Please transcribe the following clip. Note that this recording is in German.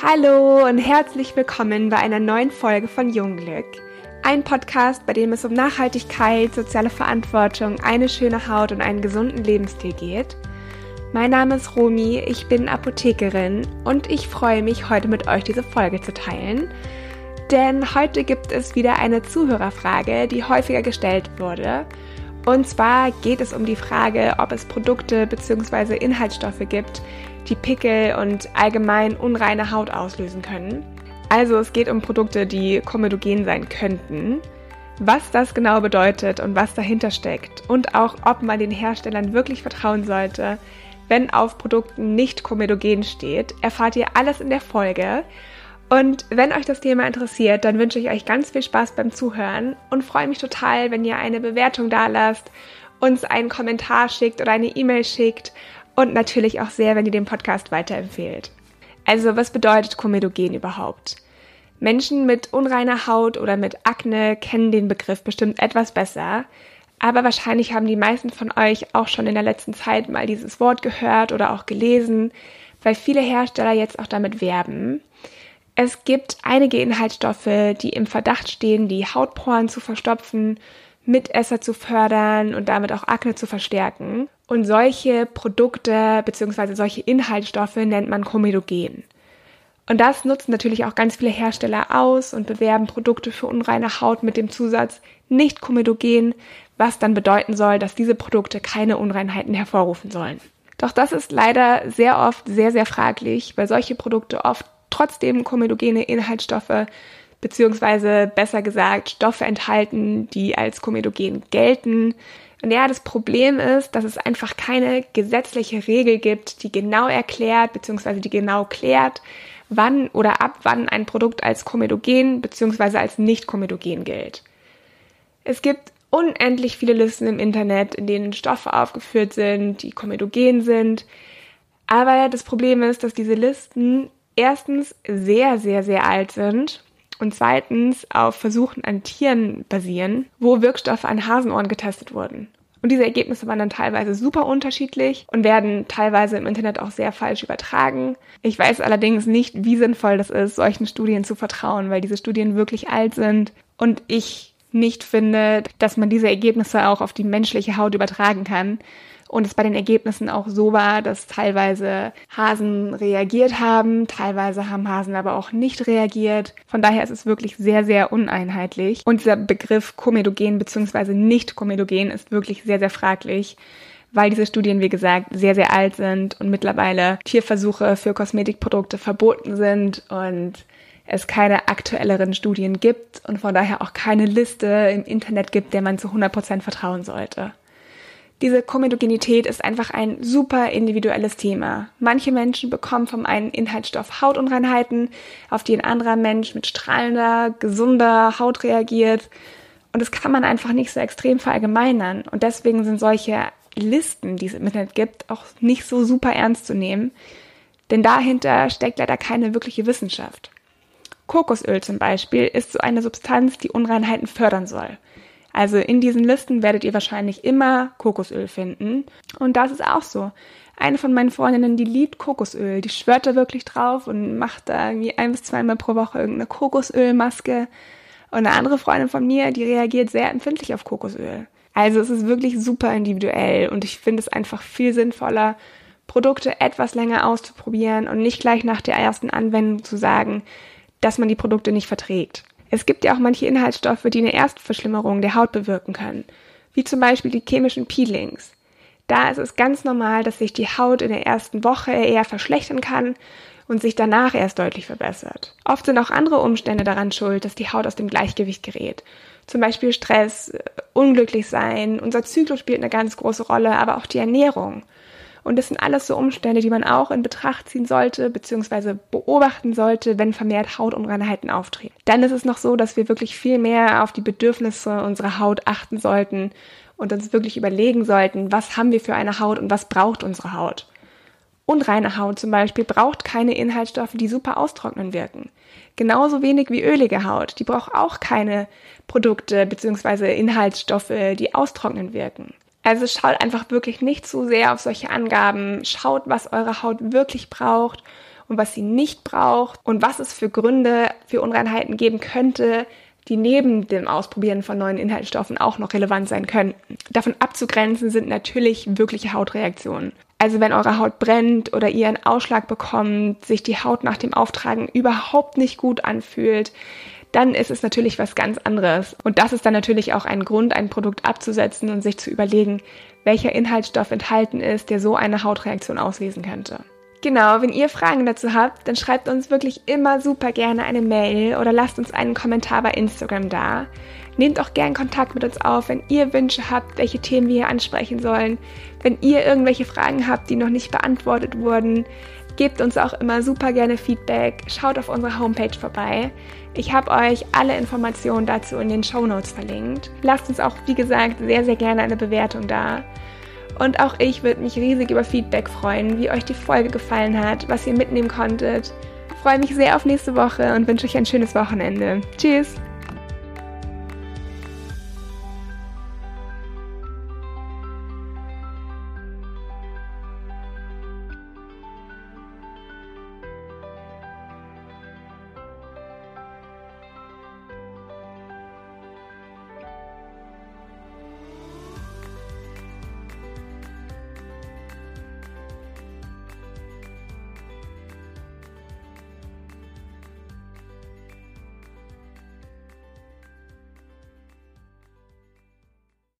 Hallo und herzlich willkommen bei einer neuen Folge von Jungglück. Ein Podcast, bei dem es um Nachhaltigkeit, soziale Verantwortung, eine schöne Haut und einen gesunden Lebensstil geht. Mein Name ist Romi, ich bin Apothekerin und ich freue mich, heute mit euch diese Folge zu teilen. Denn heute gibt es wieder eine Zuhörerfrage, die häufiger gestellt wurde. Und zwar geht es um die Frage, ob es Produkte bzw. Inhaltsstoffe gibt, die Pickel und allgemein unreine Haut auslösen können. Also es geht um Produkte, die komedogen sein könnten. Was das genau bedeutet und was dahinter steckt und auch ob man den Herstellern wirklich vertrauen sollte, wenn auf Produkten nicht komedogen steht, erfahrt ihr alles in der Folge. Und wenn euch das Thema interessiert, dann wünsche ich euch ganz viel Spaß beim Zuhören und freue mich total, wenn ihr eine Bewertung da lasst, uns einen Kommentar schickt oder eine E-Mail schickt und natürlich auch sehr, wenn ihr den Podcast weiterempfehlt. Also, was bedeutet Komedogen überhaupt? Menschen mit unreiner Haut oder mit Akne kennen den Begriff bestimmt etwas besser, aber wahrscheinlich haben die meisten von euch auch schon in der letzten Zeit mal dieses Wort gehört oder auch gelesen, weil viele Hersteller jetzt auch damit werben. Es gibt einige Inhaltsstoffe, die im Verdacht stehen, die Hautporen zu verstopfen Mitesser zu fördern und damit auch Akne zu verstärken. Und solche Produkte bzw. solche Inhaltsstoffe nennt man Komedogen. Und das nutzen natürlich auch ganz viele Hersteller aus und bewerben Produkte für unreine Haut mit dem Zusatz nicht komedogen, was dann bedeuten soll, dass diese Produkte keine Unreinheiten hervorrufen sollen. Doch das ist leider sehr oft sehr, sehr fraglich, weil solche Produkte oft trotzdem komedogene Inhaltsstoffe beziehungsweise besser gesagt Stoffe enthalten, die als komedogen gelten. Und ja, das Problem ist, dass es einfach keine gesetzliche Regel gibt, die genau erklärt beziehungsweise die genau klärt, wann oder ab wann ein Produkt als komedogen beziehungsweise als nicht komedogen gilt. Es gibt unendlich viele Listen im Internet, in denen Stoffe aufgeführt sind, die komedogen sind. Aber das Problem ist, dass diese Listen erstens sehr, sehr, sehr alt sind und zweitens auf Versuchen an Tieren basieren, wo Wirkstoffe an Hasenohren getestet wurden. Und diese Ergebnisse waren dann teilweise super unterschiedlich und werden teilweise im Internet auch sehr falsch übertragen. Ich weiß allerdings nicht, wie sinnvoll das ist, solchen Studien zu vertrauen, weil diese Studien wirklich alt sind und ich nicht finde, dass man diese Ergebnisse auch auf die menschliche Haut übertragen kann und es bei den Ergebnissen auch so war, dass teilweise Hasen reagiert haben, teilweise haben Hasen aber auch nicht reagiert. Von daher ist es wirklich sehr, sehr uneinheitlich. Und dieser Begriff komedogen bzw. nicht komedogen ist wirklich sehr, sehr fraglich weil diese Studien, wie gesagt, sehr, sehr alt sind und mittlerweile Tierversuche für Kosmetikprodukte verboten sind und es keine aktuelleren Studien gibt und von daher auch keine Liste im Internet gibt, der man zu 100% vertrauen sollte. Diese Komedogenität ist einfach ein super individuelles Thema. Manche Menschen bekommen vom einen Inhaltsstoff Hautunreinheiten, auf die ein anderer Mensch mit strahlender, gesunder Haut reagiert. Und das kann man einfach nicht so extrem verallgemeinern. Und deswegen sind solche Listen, die es im Internet gibt, auch nicht so super ernst zu nehmen. Denn dahinter steckt leider keine wirkliche Wissenschaft. Kokosöl zum Beispiel ist so eine Substanz, die Unreinheiten fördern soll. Also in diesen Listen werdet ihr wahrscheinlich immer Kokosöl finden. Und das ist auch so. Eine von meinen Freundinnen, die liebt Kokosöl. Die schwört da wirklich drauf und macht da irgendwie ein bis zweimal pro Woche irgendeine Kokosölmaske. Und eine andere Freundin von mir, die reagiert sehr empfindlich auf Kokosöl. Also es ist wirklich super individuell und ich finde es einfach viel sinnvoller, Produkte etwas länger auszuprobieren und nicht gleich nach der ersten Anwendung zu sagen, dass man die Produkte nicht verträgt. Es gibt ja auch manche Inhaltsstoffe, die eine Erstverschlimmerung der Haut bewirken können, wie zum Beispiel die chemischen Peelings. Da ist es ganz normal, dass sich die Haut in der ersten Woche eher verschlechtern kann und sich danach erst deutlich verbessert. Oft sind auch andere Umstände daran schuld, dass die Haut aus dem Gleichgewicht gerät. Zum Beispiel Stress, unglücklich sein, unser Zyklus spielt eine ganz große Rolle, aber auch die Ernährung. Und das sind alles so Umstände, die man auch in Betracht ziehen sollte, beziehungsweise beobachten sollte, wenn vermehrt Hautunreinheiten auftreten. Dann ist es noch so, dass wir wirklich viel mehr auf die Bedürfnisse unserer Haut achten sollten und uns wirklich überlegen sollten, was haben wir für eine Haut und was braucht unsere Haut. Unreine Haut zum Beispiel braucht keine Inhaltsstoffe, die super austrocknen wirken. Genauso wenig wie ölige Haut. Die braucht auch keine Produkte bzw. Inhaltsstoffe, die austrocknen wirken. Also schaut einfach wirklich nicht zu sehr auf solche Angaben. Schaut, was eure Haut wirklich braucht und was sie nicht braucht und was es für Gründe für Unreinheiten geben könnte, die neben dem Ausprobieren von neuen Inhaltsstoffen auch noch relevant sein könnten. Davon abzugrenzen sind natürlich wirkliche Hautreaktionen. Also wenn eure Haut brennt oder ihr einen Ausschlag bekommt, sich die Haut nach dem Auftragen überhaupt nicht gut anfühlt, dann ist es natürlich was ganz anderes. Und das ist dann natürlich auch ein Grund, ein Produkt abzusetzen und sich zu überlegen, welcher Inhaltsstoff enthalten ist, der so eine Hautreaktion auslesen könnte. Genau, wenn ihr Fragen dazu habt, dann schreibt uns wirklich immer super gerne eine Mail oder lasst uns einen Kommentar bei Instagram da. Nehmt auch gern Kontakt mit uns auf, wenn ihr Wünsche habt, welche Themen wir hier ansprechen sollen. Wenn ihr irgendwelche Fragen habt, die noch nicht beantwortet wurden, gebt uns auch immer super gerne Feedback. Schaut auf unserer Homepage vorbei. Ich habe euch alle Informationen dazu in den Show Notes verlinkt. Lasst uns auch, wie gesagt, sehr, sehr gerne eine Bewertung da. Und auch ich würde mich riesig über Feedback freuen, wie euch die Folge gefallen hat, was ihr mitnehmen konntet. Freue mich sehr auf nächste Woche und wünsche euch ein schönes Wochenende. Tschüss!